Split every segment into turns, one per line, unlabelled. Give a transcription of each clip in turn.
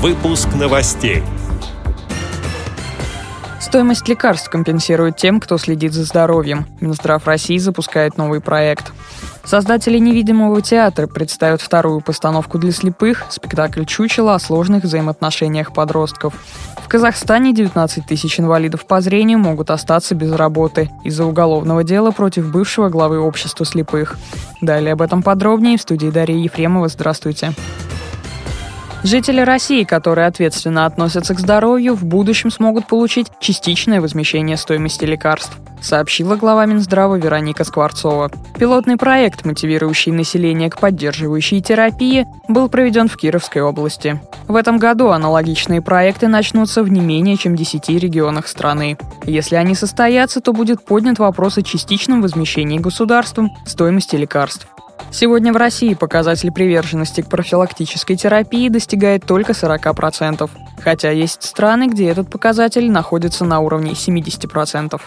Выпуск новостей.
Стоимость лекарств компенсирует тем, кто следит за здоровьем. Минздрав России запускает новый проект. Создатели «Невидимого театра» представят вторую постановку для слепых, спектакль «Чучело» о сложных взаимоотношениях подростков. В Казахстане 19 тысяч инвалидов по зрению могут остаться без работы из-за уголовного дела против бывшего главы общества слепых. Далее об этом подробнее в студии Дарья Ефремова. Здравствуйте. Жители России, которые ответственно относятся к здоровью, в будущем смогут получить частичное возмещение стоимости лекарств, сообщила глава Минздрава Вероника Скворцова. Пилотный проект, мотивирующий население к поддерживающей терапии, был проведен в Кировской области. В этом году аналогичные проекты начнутся в не менее чем 10 регионах страны. Если они состоятся, то будет поднят вопрос о частичном возмещении государством стоимости лекарств. Сегодня в России показатель приверженности к профилактической терапии достигает только 40%, хотя есть страны, где этот показатель находится на уровне 70%.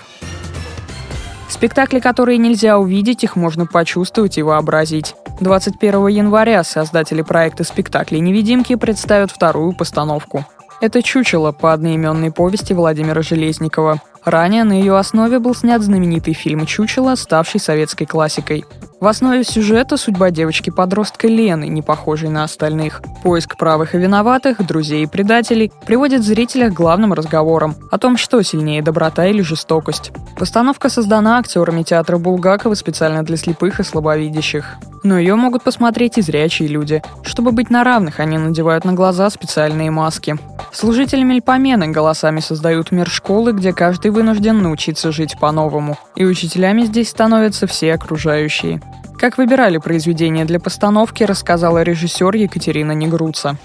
Спектакли, которые нельзя увидеть, их можно почувствовать и вообразить. 21 января создатели проекта спектаклей «Невидимки» представят вторую постановку. Это «Чучело» по одноименной повести Владимира Железникова. Ранее на ее основе был снят знаменитый фильм «Чучело», ставший советской классикой. В основе сюжета судьба девочки-подростка Лены, не похожей на остальных. Поиск правых и виноватых, друзей и предателей приводит зрителя к главным разговорам о том, что сильнее доброта или жестокость. Постановка создана актерами театра Булгакова специально для слепых и слабовидящих. Но ее могут посмотреть и зрячие люди. Чтобы быть на равных, они надевают на глаза специальные маски. Служители Мельпомены голосами создают мир школы, где каждый вынужден научиться жить по-новому. И учителями здесь становятся все окружающие. Как выбирали произведение для постановки, рассказала режиссер Екатерина Негруца.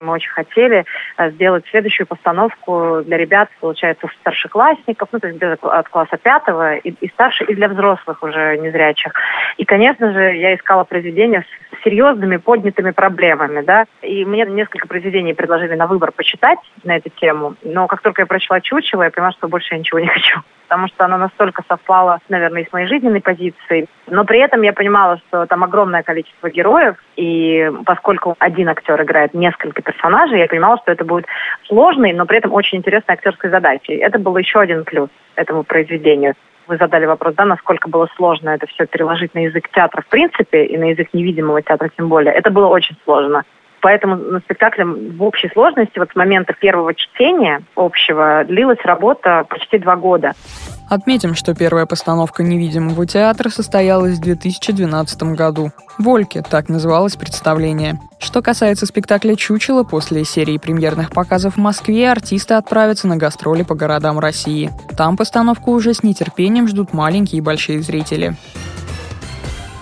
Мы очень хотели э, сделать следующую постановку для ребят, получается, старшеклассников, ну, то есть от класса пятого и, и старше, и для взрослых уже незрячих. И, конечно же, я искала произведения серьезными поднятыми проблемами, да, и мне несколько произведений предложили на выбор почитать на эту тему, но как только я прочла «Чучело», я поняла, что больше я ничего не хочу потому что оно настолько совпало, наверное, и с моей жизненной позицией. Но при этом я понимала, что там огромное количество героев, и поскольку один актер играет несколько персонажей, я понимала, что это будет сложной, но при этом очень интересной актерской задачей. Это был еще один плюс этому произведению. Вы задали вопрос, да, насколько было сложно это все переложить на язык театра в принципе и на язык невидимого театра тем более. Это было очень сложно. Поэтому на спектакле в общей сложности вот с момента первого чтения общего длилась работа почти два года.
Отметим, что первая постановка невидимого театра состоялась в 2012 году. «Вольки» — так называлось представление. Что касается спектакля «Чучело», после серии премьерных показов в Москве артисты отправятся на гастроли по городам России. Там постановку уже с нетерпением ждут маленькие и большие зрители.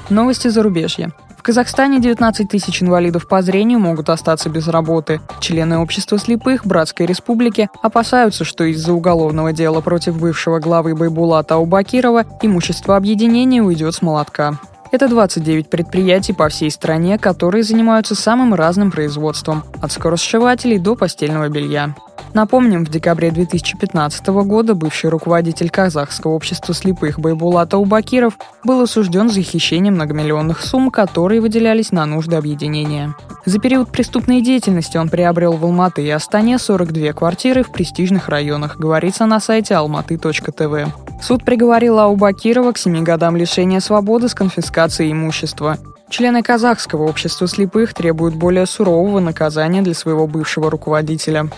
Новости зарубежья. В Казахстане 19 тысяч инвалидов по зрению могут остаться без работы. Члены общества слепых Братской Республики опасаются, что из-за уголовного дела против бывшего главы Байбулата Аубакирова имущество объединения уйдет с молотка. Это 29 предприятий по всей стране, которые занимаются самым разным производством, от скоросшивателей до постельного белья. Напомним, в декабре 2015 года бывший руководитель казахского общества слепых Байбулата Убакиров был осужден за хищение многомиллионных сумм, которые выделялись на нужды объединения. За период преступной деятельности он приобрел в Алматы и Астане 42 квартиры в престижных районах, говорится на сайте almaty.tv. Суд приговорил Аубакирова к 7 годам лишения свободы с конфискацией имущества. Члены казахского общества слепых требуют более сурового наказания для своего бывшего руководителя.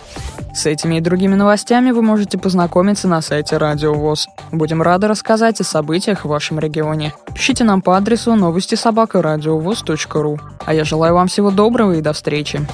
С этими и другими новостями вы можете познакомиться на сайте Радио ВОЗ. Будем рады рассказать о событиях в вашем регионе. Пишите нам по адресу новости собака ру. А я желаю вам всего доброго и до встречи.